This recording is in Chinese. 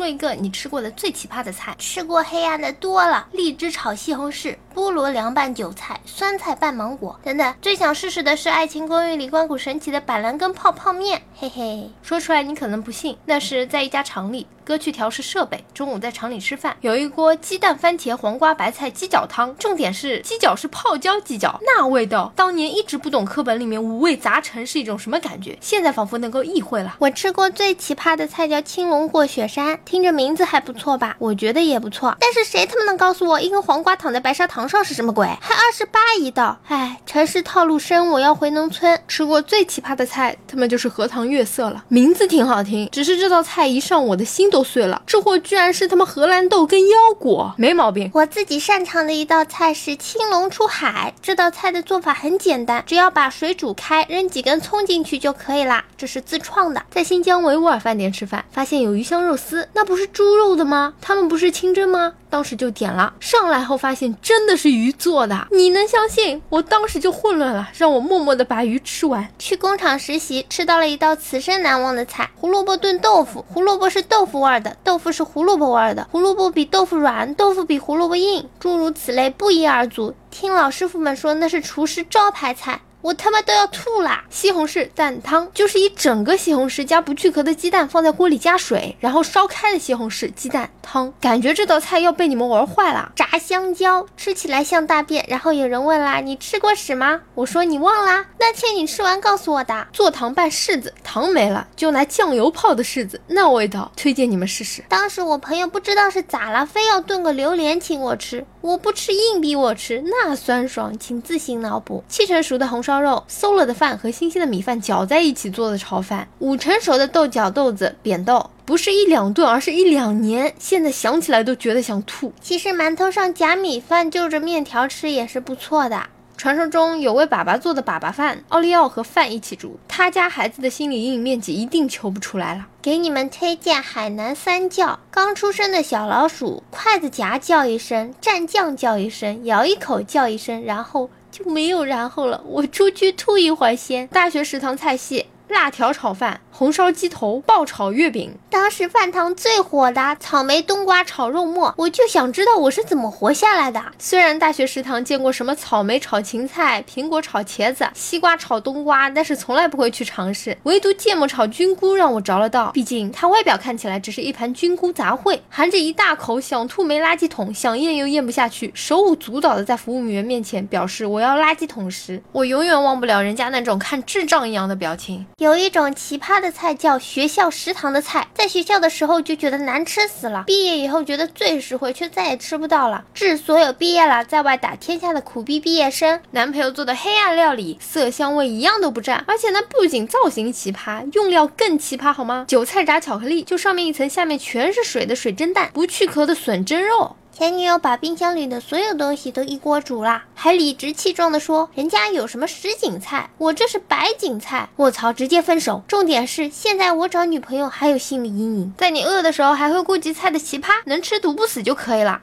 说一个你吃过的最奇葩的菜。吃过黑暗的多了，荔枝炒西红柿，菠萝凉拌韭菜，酸菜拌芒果等等。最想试试的是《爱情公寓》里关谷神奇的板蓝根泡泡面，嘿嘿。说出来你可能不信，那是在一家厂里。哥去调试设备，中午在厂里吃饭，有一锅鸡蛋、番茄、黄瓜、白菜鸡脚汤。重点是鸡脚是泡椒鸡脚，那味道，当年一直不懂课本里面五味杂陈是一种什么感觉，现在仿佛能够意会了。我吃过最奇葩的菜叫青龙过雪山，听着名字还不错吧？我觉得也不错，但是谁他妈能告诉我一根黄瓜躺在白砂糖上是什么鬼？还二十八一道，哎，城市套路深，我要回农村。吃过最奇葩的菜，他们就是荷塘月色了，名字挺好听，只是这道菜一上，我的心都碎了。这货。居然是他妈荷兰豆跟腰果，没毛病。我自己擅长的一道菜是青龙出海，这道菜的做法很简单，只要把水煮开，扔几根葱进去就可以啦。这是自创的。在新疆维吾尔饭店吃饭，发现有鱼香肉丝，那不是猪肉的吗？他们不是清蒸吗？当时就点了，上来后发现真的是鱼做的，你能相信？我当时就混乱了，让我默默的把鱼吃完。去工厂实习，吃到了一道此生难忘的菜——胡萝卜炖豆腐。胡萝卜是豆腐味的，豆腐是胡萝卜味的。胡萝卜比豆腐软，豆腐比胡萝卜硬，诸如此类不一而足。听老师傅们说，那是厨师招牌菜。我他妈都要吐啦！西红柿蛋汤就是一整个西红柿加不去壳的鸡蛋放在锅里加水，然后烧开的西红柿鸡蛋汤。感觉这道菜要被你们玩坏了。炸香蕉吃起来像大便，然后有人问啦：“你吃过屎吗？”我说：“你忘啦？那天你吃完告诉我的。”做糖拌柿子，糖没了就拿酱油泡的柿子，那味道推荐你们试试。当时我朋友不知道是咋了，非要炖个榴莲请我吃，我不吃硬逼我吃，那酸爽，请自行脑补。七成熟的红烧。烧肉馊了的饭和新鲜的米饭搅在一起做的炒饭，五成熟的豆角豆子扁豆，不是一两顿，而是一两年。现在想起来都觉得想吐。其实馒头上夹米饭，就着面条吃也是不错的。传说中有位粑粑做的粑粑饭，奥利奥和饭一起煮，他家孩子的心理阴影面积一定求不出来了。给你们推荐海南三叫：刚出生的小老鼠，筷子夹叫一声，蘸酱叫一声，咬一口叫一声，然后。就没有然后了，我出去吐一会儿先。大学食堂菜系：辣条炒饭。红烧鸡头、爆炒月饼，当时饭堂最火的草莓冬瓜炒肉末，我就想知道我是怎么活下来的。虽然大学食堂见过什么草莓炒芹菜、苹果炒茄子、西瓜炒冬瓜，但是从来不会去尝试。唯独芥末炒菌菇让我着了道，毕竟它外表看起来只是一盘菌菇杂烩，含着一大口，想吐没垃圾桶，想咽又咽不下去，手舞足蹈的在服务员面前表示我要垃圾桶时，我永远忘不了人家那种看智障一样的表情。有一种奇葩的。菜叫学校食堂的菜，在学校的时候就觉得难吃死了，毕业以后觉得最实惠，却再也吃不到了。致所有毕业了在外打天下的苦逼毕业生，男朋友做的黑暗料理，色香味一样都不占，而且呢，不仅造型奇葩，用料更奇葩，好吗？韭菜炸巧克力，就上面一层，下面全是水的水蒸蛋，不去壳的笋蒸肉。前女友把冰箱里的所有东西都一锅煮了，还理直气壮地说人家有什么什锦菜，我这是白锦菜。卧槽，直接分手。重点是现在我找女朋友还有心理阴影，在你饿的时候还会顾及菜的奇葩，能吃毒不死就可以了。